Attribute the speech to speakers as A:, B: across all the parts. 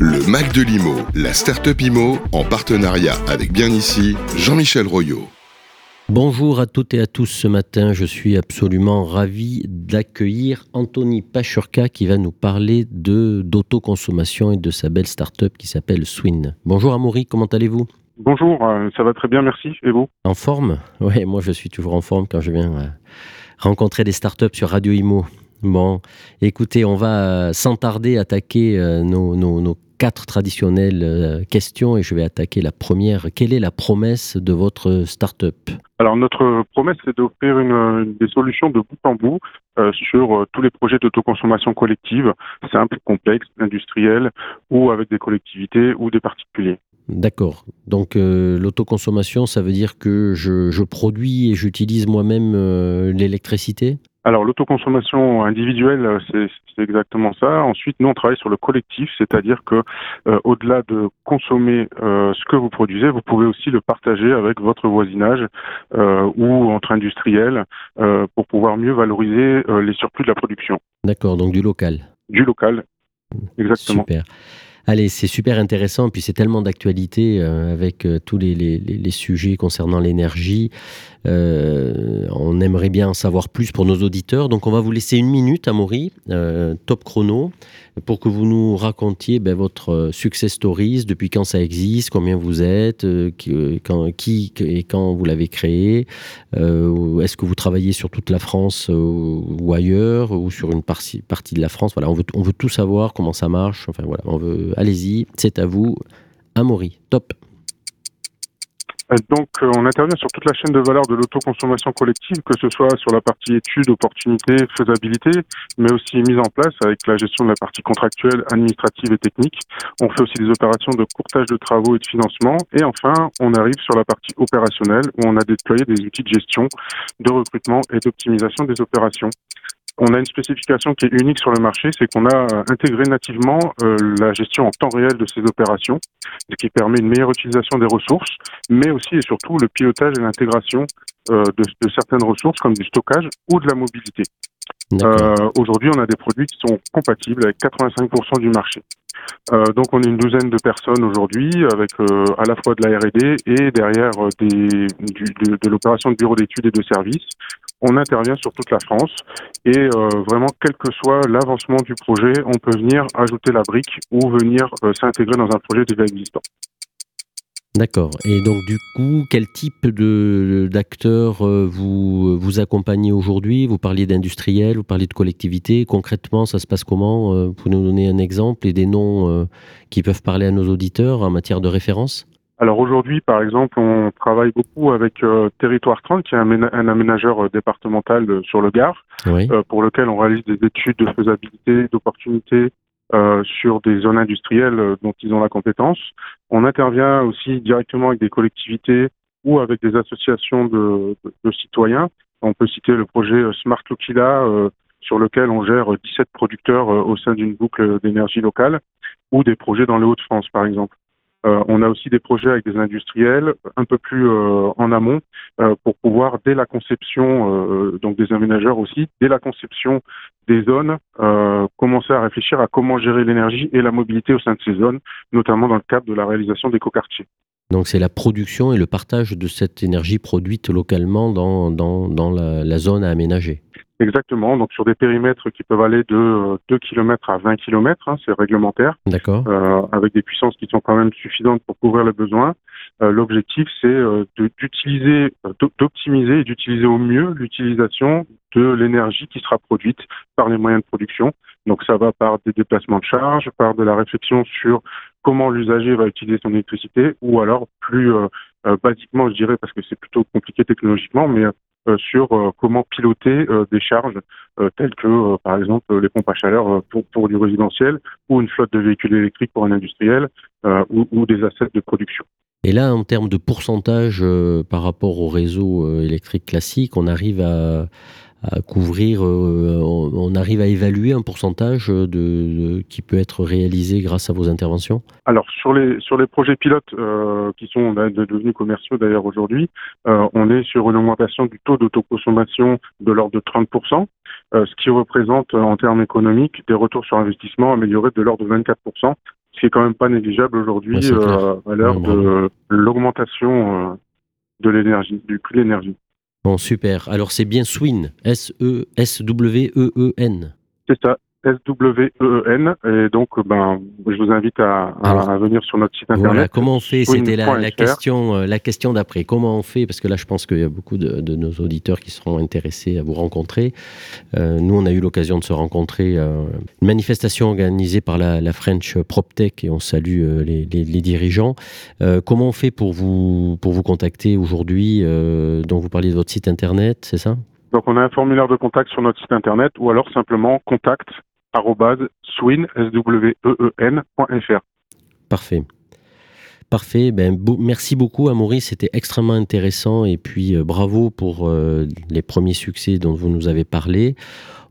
A: Le Mac de l'IMO, la start-up IMO, en partenariat avec Bien Ici, Jean-Michel Royot.
B: Bonjour à toutes et à tous ce matin. Je suis absolument ravi d'accueillir Anthony Pachurka qui va nous parler de d'autoconsommation et de sa belle start-up qui s'appelle Swin. Bonjour Amaury, comment allez-vous?
C: Bonjour, euh, ça va très bien, merci. Et vous?
B: En forme? Oui, moi je suis toujours en forme quand je viens euh, rencontrer des startups sur Radio Imo. Bon, écoutez, on va sans tarder attaquer euh, nos, nos, nos quatre traditionnelles euh, questions et je vais attaquer la première. Quelle est la promesse de votre start-up?
C: Alors notre promesse c'est d'offrir une, des solutions de bout en bout euh, sur euh, tous les projets d'autoconsommation collective, simples, complexes, industriels ou avec des collectivités ou des particuliers.
B: D'accord. Donc euh, l'autoconsommation, ça veut dire que je, je produis et j'utilise moi-même euh, l'électricité?
C: Alors l'autoconsommation individuelle, euh, c'est exactement ça. Ensuite, nous on travaille sur le collectif, c'est-à-dire que euh, au-delà de consommer euh, ce que vous produisez, vous pouvez aussi le partager avec votre voisinage euh, ou entre industriels pour pouvoir mieux valoriser les surplus de la production
B: D'accord, donc du local?
C: du local. Exactement.
B: Super. Allez, c'est super intéressant, puis c'est tellement d'actualité euh, avec euh, tous les, sujets concernant l'énergie. On aimerait bien en savoir plus pour nos auditeurs, donc on va vous laisser une minute, Amaury, euh, top chrono, pour que vous nous racontiez ben, votre euh, success stories, depuis quand ça existe, combien vous êtes, euh, qui, et quand vous l'avez créé, euh, est-ce que vous travaillez sur toute la France ou ailleurs, ou sur une partie, partie de la France? Voilà, on veut, on veut tout savoir, comment ça marche. Enfin voilà, on veut. Allez-y, c'est à vous. Amaury, top.
C: Donc, euh, on intervient sur toute la chaîne de valeur de l'autoconsommation collective, que ce soit sur la partie études, opportunités, faisabilité, mais aussi mise en place avec la gestion de la partie contractuelle, administrative et technique. On fait aussi des opérations de courtage de travaux et de financement. Et enfin, on arrive sur la partie opérationnelle, où on a déployé des outils de gestion, de recrutement et d'optimisation des opérations. On a une spécification qui est unique sur le marché, c'est qu'on a euh, intégré nativement euh, la gestion en temps réel de ces opérations, ce qui permet une meilleure utilisation des ressources, mais aussi et surtout le pilotage et l'intégration euh, de, de certaines ressources comme du stockage ou de la mobilité. Euh, Aujourd'hui, on a des produits qui sont compatibles avec 85% du marché. Euh, donc, on est une douzaine de personnes aujourd'hui, avec euh, à la fois de la R&D et derrière euh, de, de l'opération de bureau d'études et de services. On intervient sur toute la France et vraiment, quel que soit l'avancement du projet, on peut venir ajouter la brique ou venir s'intégrer dans un projet déjà existant.
B: D'accord. Et donc, du coup, quel type de d'acteurs euh, vous, vous accompagnez aujourd'hui? Vous parliez d'industriels, vous parliez de collectivités. Concrètement, ça se passe comment? Euh, Vous pouvez nous donner un exemple et des noms euh, qui peuvent parler à nos auditeurs en matière de référence?
C: Alors aujourd'hui, par exemple, on travaille beaucoup avec euh, Territoire 30, qui est un, ména- un aménageur euh, départemental euh, sur le Gard,
B: Oui.
C: pour lequel on réalise des études de faisabilité, d'opportunité euh, sur des zones industrielles euh, dont ils ont la compétence. On intervient aussi directement avec des collectivités ou avec des associations de, citoyens. On peut citer le projet euh, Smart Lokila, sur lequel on gère 17 producteurs au sein d'une boucle d'énergie locale, ou des projets dans les Hauts-de-France, par exemple. Euh, on a aussi des projets avec des industriels un peu plus euh, en amont euh, pour pouvoir, dès la conception, donc des aménageurs aussi, dès la conception des zones, commencer à réfléchir à comment gérer l'énergie et la mobilité au sein de ces zones, notamment dans le cadre de la réalisation d'écoquartiers.
B: Donc, c'est la production et le partage de cette énergie produite localement dans, la zone à aménager.
C: Exactement, donc sur des périmètres qui peuvent aller de euh, 2 km à 20 km, hein, c'est réglementaire.
B: D'accord
C: euh, avec des puissances qui sont quand même suffisantes pour couvrir les besoins. Euh, L'objectif, c'est euh, de- d'utiliser, euh, d'op- d'optimiser et d'utiliser au mieux l'utilisation de l'énergie qui sera produite par les moyens de production. Donc ça va par des déplacements de charge, par de la réflexion sur comment l'usager va utiliser son électricité, ou alors plus euh, euh, basiquement, je dirais, parce que c'est plutôt compliqué technologiquement, mais euh, sur euh, comment piloter euh, des charges euh, telles que, euh, par exemple, les pompes à chaleur euh, pour, du résidentiel ou une flotte de véhicules électriques pour un industriel euh, ou, des assets de production.
B: Et là, en termes de pourcentage euh, par rapport au réseau euh, électrique classique, on arrive à, à couvrir, euh, on, on arrive à évaluer un pourcentage de, de- qui peut être réalisé grâce à vos interventions?
C: Alors sur les sur les projets pilotes euh, qui sont de- devenus commerciaux d'ailleurs aujourd'hui, euh, on est sur une augmentation du taux d'autoconsommation de l'ordre de 30%, euh, ce qui représente en termes économiques des retours sur investissement améliorés de l'ordre de 24%, ce qui est quand même pas négligeable aujourd'hui à l'heure de l'augmentation de l'énergie, du prix de l'énergie.
B: Bon, super. Alors c'est bien Swin, S-E-S-W-E-E-N.
C: C'est ça, S-W-E-E-N. Et donc, ben, je vous invite à, venir sur notre site internet. Voilà,
B: comment on fait? C'était la, question, euh, la question d'après. Comment on fait? Parce que là, je pense qu'il y a beaucoup de, nos auditeurs qui seront intéressés à vous rencontrer. Euh, nous, on a eu l'occasion de se rencontrer. Euh, une manifestation organisée par la, French PropTech et on salue les, dirigeants. comment on fait pour vous, pour vous contacter aujourd'hui Donc, vous parliez de votre site internet, c'est ça?
C: Donc on a un formulaire de contact sur notre site internet ou alors simplement contact swin.fr.
B: Parfait. Parfait. Ben, merci beaucoup, Amaury. C'était extrêmement intéressant. Et puis, euh, bravo pour euh, les premiers succès dont vous nous avez parlé.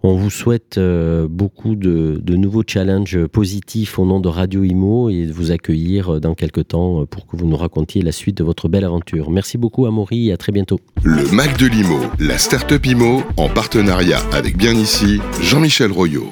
B: On vous souhaite euh, beaucoup de, nouveaux challenges positifs au nom de Radio Imo et de vous accueillir dans quelques temps pour que vous nous racontiez la suite de votre belle aventure. Merci beaucoup, Amaury, et à très bientôt.
A: Le Mac de l'Imo, la start-up Imo, en partenariat avec Bien Ici, Jean-Michel Royot.